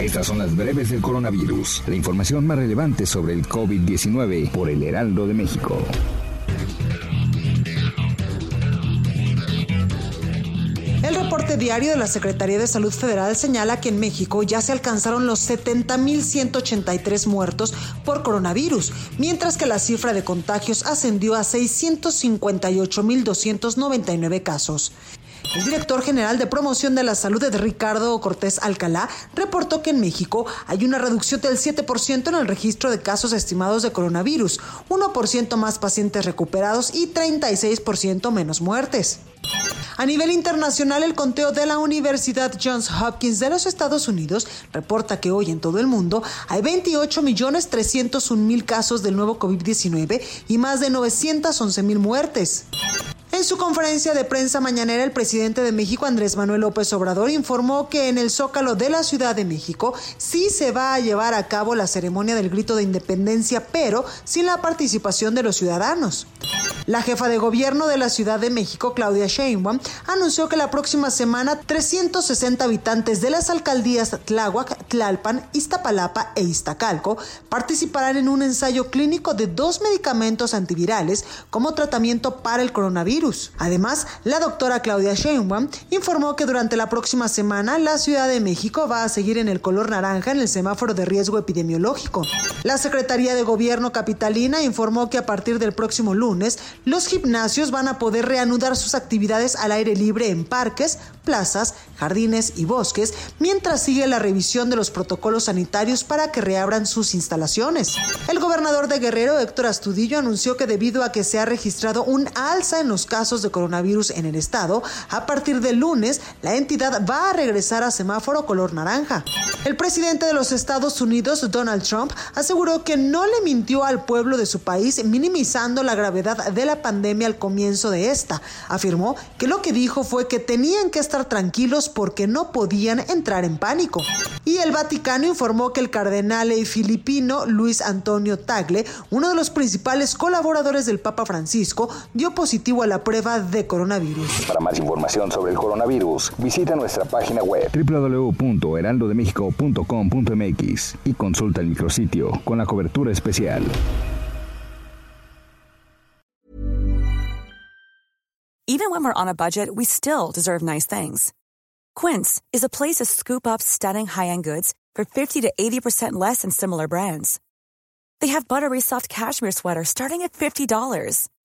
Estas son las breves del coronavirus. La información más relevante sobre el COVID-19 por el Heraldo de México. El reporte diario de la Secretaría de Salud Federal señala que en México ya se alcanzaron los 70.183 muertos por coronavirus, mientras que la cifra de contagios ascendió a 658.299 casos. El director general de promoción de la salud Ricardo Cortés Alcalá reportó que en México hay una reducción del 7% en el registro de casos estimados de coronavirus, 1% más pacientes recuperados y 36% menos muertes. A nivel internacional, el conteo de la Universidad Johns Hopkins de los Estados Unidos reporta que hoy en todo el mundo hay 28.301.000 casos del nuevo COVID-19 y más de 911.000 muertes. En su conferencia de prensa mañanera, el presidente de México, Andrés Manuel López Obrador, informó que en el Zócalo de la Ciudad de México sí se va a llevar a cabo la ceremonia del grito de independencia, pero sin la participación de los ciudadanos. La jefa de gobierno de la Ciudad de México, Claudia Sheinbaum, anunció que la próxima semana 360 habitantes de las alcaldías Tláhuac, Tlalpan, Iztapalapa e Iztacalco participarán en un ensayo clínico de dos medicamentos antivirales como tratamiento para el coronavirus. Además, la doctora Claudia Sheinbaum informó que durante la próxima semana la Ciudad de México va a seguir en el color naranja en el semáforo de riesgo epidemiológico. La Secretaría de Gobierno capitalina informó que a partir del próximo lunes los gimnasios van a poder reanudar sus actividades al aire libre en parques, plazas, jardines y bosques, mientras sigue la revisión de los protocolos sanitarios para que reabran sus instalaciones. El gobernador de Guerrero, Héctor Astudillo, anunció que debido a que se ha registrado un alza en los casos de coronavirus en el estado, a partir del lunes la entidad va a regresar a semáforo color naranja. El presidente de los Estados Unidos, Donald Trump, aseguró que no le mintió al pueblo de su país minimizando la gravedad de la pandemia al comienzo de esta. Afirmó que lo que dijo fue que tenían que estar tranquilos porque no podían entrar en pánico. Y el Vaticano informó que el cardenal filipino Luis Antonio Tagle, uno de los principales colaboradores del Papa Francisco, dio positivo a la prueba de coronavirus. Para más información sobre el coronavirus, visita nuestra página web www.heraldodemexico.com.mx y consulta el micrositio con la cobertura especial. Even when we're on a budget, we still deserve nice things. Quince is a place to scoop up stunning high-end goods for 50 to 80% less than similar brands. They have buttery soft cashmere sweaters starting at $50,